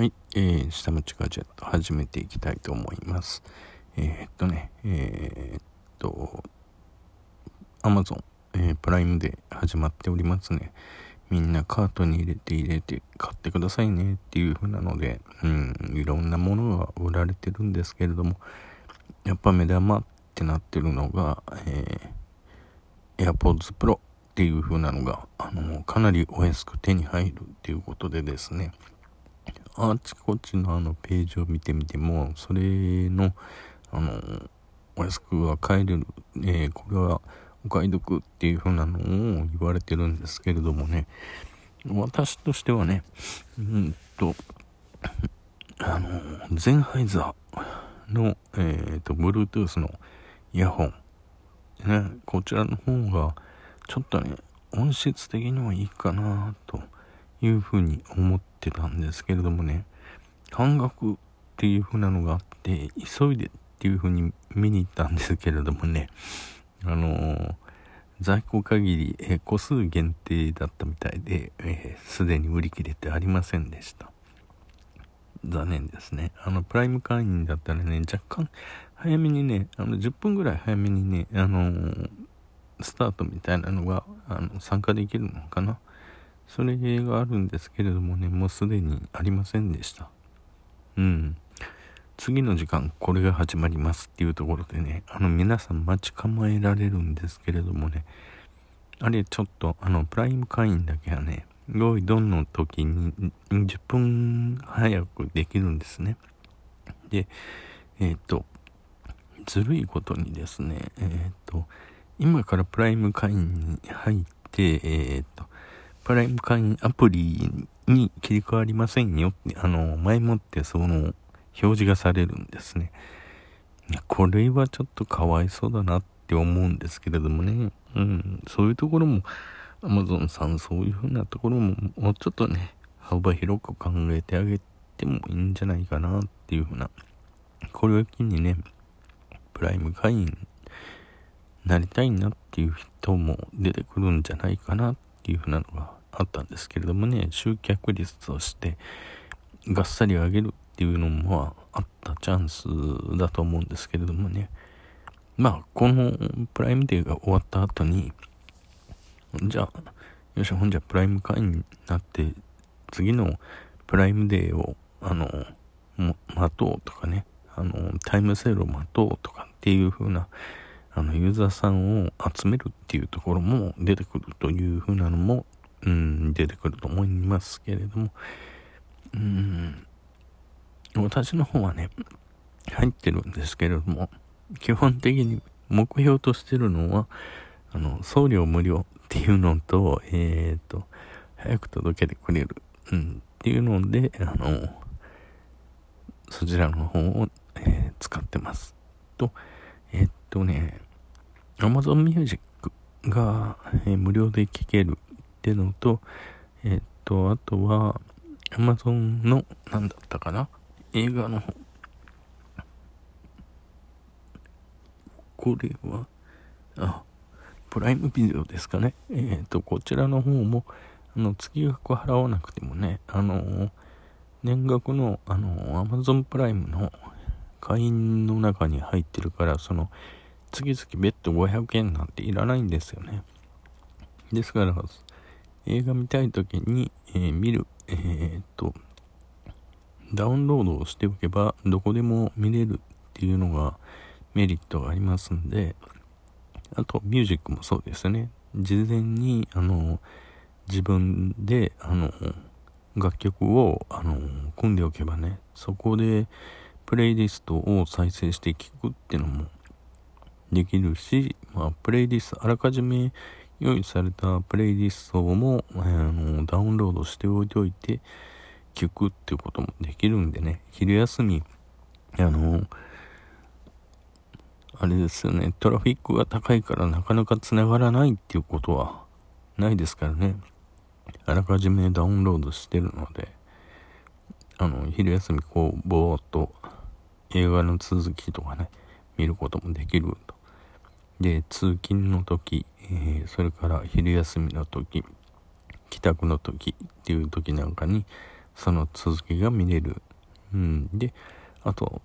はい、えー、下町ガジェット始めていきたいと思います。えー、っとね、えー、っと、Amazon、えー、プライムで始まっておりますね。みんなカートに入れて入れて買ってくださいねっていう風なので、うん、いろんなものが売られてるんですけれども、やっぱ目玉ってなってるのが、えー、AirPods Pro っていう風なのが、あの、かなりお安く手に入るっていうことでですね、あちこちのあのページを見てみても、それの、あの、お安くは買える、えー、これはお買い得っていう風なのを言われてるんですけれどもね、私としてはね、うんと、あの、ゼンハイザーの、えっ、ー、と、Bluetooth のイヤホン、ね、こちらの方が、ちょっとね、音質的にはいいかなというふうに思ってたんですけれどもね、半額っていう風なのがあって、急いでっていう風に見に行ったんですけれどもね、あのー、在庫限り、えー、個数限定だったみたいで、す、えー、で、に売り切れてありませんでした。残念ですね。あの、プライム会員だったらね、若干早めにね、あの、10分ぐらい早めにね、あのー、スタートみたいなのが、あの、参加できるのかな。それがあるんですけれどもね、もうすでにありませんでした。うん。次の時間、これが始まりますっていうところでね、あの、皆さん待ち構えられるんですけれどもね、あれちょっと、あの、プライム会員だけはね、用意どんの時に10分早くできるんですね。で、えっ、ー、と、ずるいことにですね、えっ、ー、と、今からプライム会員に入って、えっ、ー、と、プライム会員アプリに切り替わりませんよって、あの、前もってその、表示がされるんですね。これはちょっとかわいそうだなって思うんですけれどもね。うん、そういうところも、アマゾンさんそういうふうなところも、もうちょっとね、幅広く考えてあげてもいいんじゃないかなっていうふうな。これを機にね、プライム会員なりたいなっていう人も出てくるんじゃないかなっていうふうなのがあったんですけれどもね、集客率としてがっさり上げるっていうのもあったチャンスだと思うんですけれどもね。まあ、このプライムデーが終わった後に、じゃあ、よし、ほんじゃプライム会員になって、次のプライムデーを、あの、待とうとかね、あの、タイムセールを待とうとかっていう風な、あの、ユーザーさんを集めるっていうところも出てくるという風なのもうん、出てくると思いますけれども、うん、私の方はね、入ってるんですけれども、基本的に目標としてるのは、あの、送料無料っていうのと、えっ、ー、と、早く届けてくれる、うん、っていうので、あの、そちらの方を、えー、使ってます。と、えっ、とね、Amazon Music が、えー、無料で聴けるっていうのと、えっと、あとは、Amazon の、何だったかな？映画の方。これは、あ、プライムビデオですかね？えっ、と、こちらの方も、あの、月額払わなくてもね、あの、年額の、あの、Amazon プライムの会員の中に入ってるから、その、月々別途500円なんていらないんですよね。ですから、映画見たい時に、えー、見る、えー、っと、ダウンロードをしておけばどこでも見れるっていうのがメリットがありますんで、あとミュージックもそうですね。事前に、あの、自分で、あの、楽曲を、あの、組んでおけばね、そこでプレイリストを再生して聴くっていうのもできるし、まあ、プレイリストあらかじめ用意されたプレイリストも、あのダウンロードしておいておいて聞くっていうこともできるんでね、昼休み、あのあれですよね、トラフィックが高いからなかなか繋がらないっていうことはないですからね。あらかじめダウンロードしてるので、あの、昼休みこう、ぼーっと映画の続きとかね、見ることもできると。で、通勤の時、えー、それから昼休みの時、帰宅の時っていう時なんかにその続きが見れる。うん、で、あと、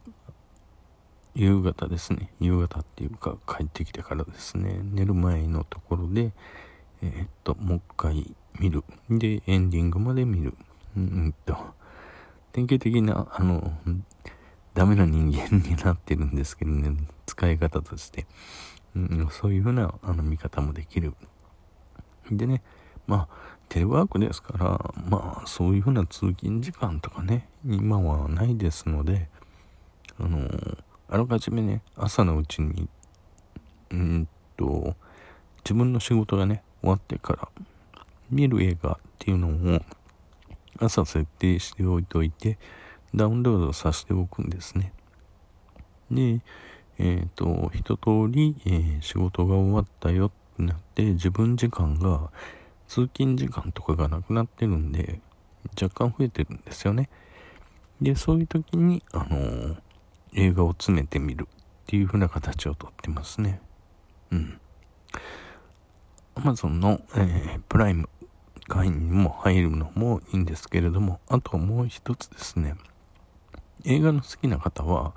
夕方ですね。夕方っていうか帰ってきてからですね、寝る前のところで、えー、っと、もう一回見る。で、エンディングまで見る。うんと、典型的な、あの、ダメな人間になってるんですけどね、使い方として。うん、そういうふうなあの見方もできる。でね、まあ、テレワークですから、まあ、そういうふうな通勤時間とかね、今はないですので、あの、あらかじめね、朝のうちに、うんと、自分の仕事がね、終わってから見る映画っていうのを朝設定しておいておいて、ダウンロードさせておくんですね。で、えっ、ー、と、一通り、えー、仕事が終わったよってなって、自分時間が、通勤時間とかがなくなってるんで、若干増えてるんですよね。で、そういう時に、あのー、映画を詰めてみるっていう風な形をとってますね。うん。Amazon の、えー、プライム会員にも入るのもいいんですけれども、あともう一つですね、映画の好きな方は、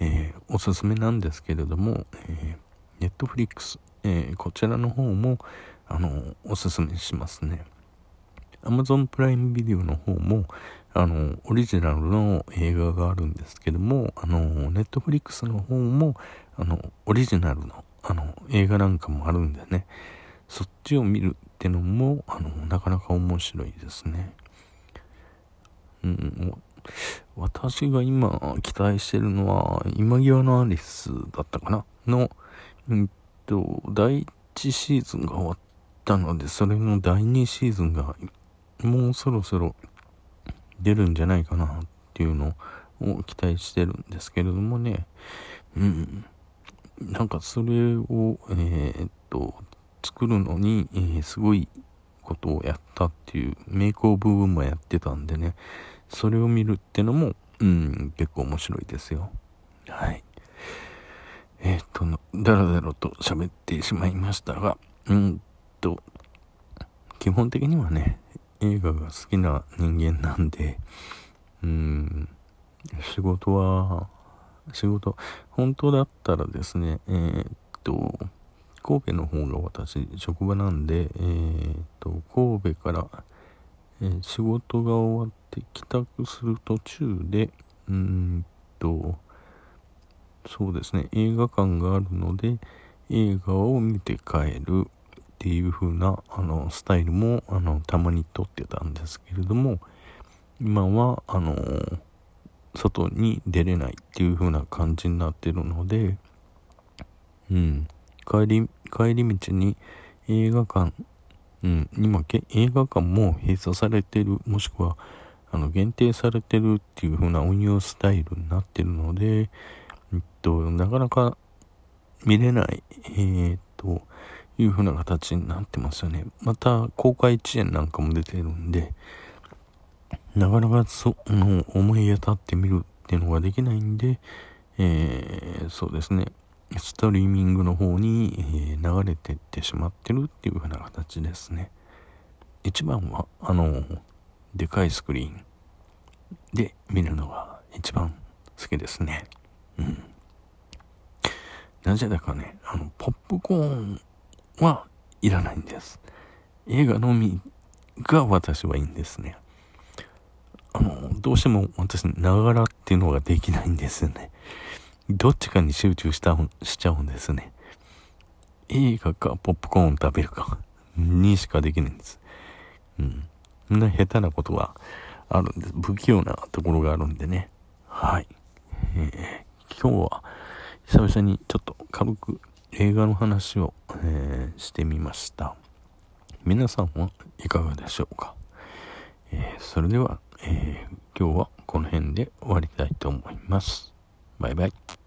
えー、おすすめなんですけれども、えー、Netflix、えー、こちらの方も、あの、おすすめしますね。Amazon プライムビデオの方も、あの、オリジナルの映画があるんですけども、あの、Netflix の方も、あの、オリジナルの、あの、映画なんかもあるんでね、そっちを見るってのも、あの、なかなか面白いですね。うん、私が今期待してるのは、今際のアリスだったかな？の、うんと、第1シーズンが終わったので、それの第2シーズンが、もうそろそろ出るんじゃないかなっていうのを期待してるんですけれどもね、うん。なんかそれを、えー、っと、作るのに、えー、すごいことをやったっていう、メイク部分もやってたんでね、それを見るってのも、うん、結構面白いですよ。はい。えー、っと、だらだらと喋ってしまいましたが、うんと、基本的にはね、映画が好きな人間なんで、うん、仕事は、仕事、本当だったらですね、えー、っと、神戸の方が私、職場なんで、えー、と、神戸から、えー、仕事が終わって帰宅する途中で、うんと、そうですね、映画館があるので、映画を見て帰るっていう風な、あの、スタイルも、あの、たまに撮ってたんですけれども、今は、あの、外に出れないっていう風な感じになってるので、うん。帰り、帰り道に映画館、うん、今、映画館も閉鎖されてる、もしくは、あの、限定されてるっていう風な運用スタイルになってるので、えっと、なかなか見れない、えー、っと、いう風な形になってますよね。また、公開遅延なんかも出てるんで、なかなかその思い当たってみるっていうのができないんで、えー、そうですね。ストリーミングの方に、え流れてってしまってるっていう風な形ですね。一番は、あの、でかいスクリーンで見るのが一番好きですね。うん。なぜだかね、あの、ポップコーンはいらないんです。映画のみが私はいいんですね。あの、どうしても私、ながらっていうのができないんですよね。どっちかに集中したしちゃうんですね。映画かポップコーン食べるかにしかできないんです。うん。な下手なことがあるんです。不器用なところがあるんでね。はい。えー、今日は久々にちょっと軽く映画の話を、えー、してみました。皆さんはいかがでしょうか、えー、それでは、え今日はこの辺で終わりたいと思います。バイバイ。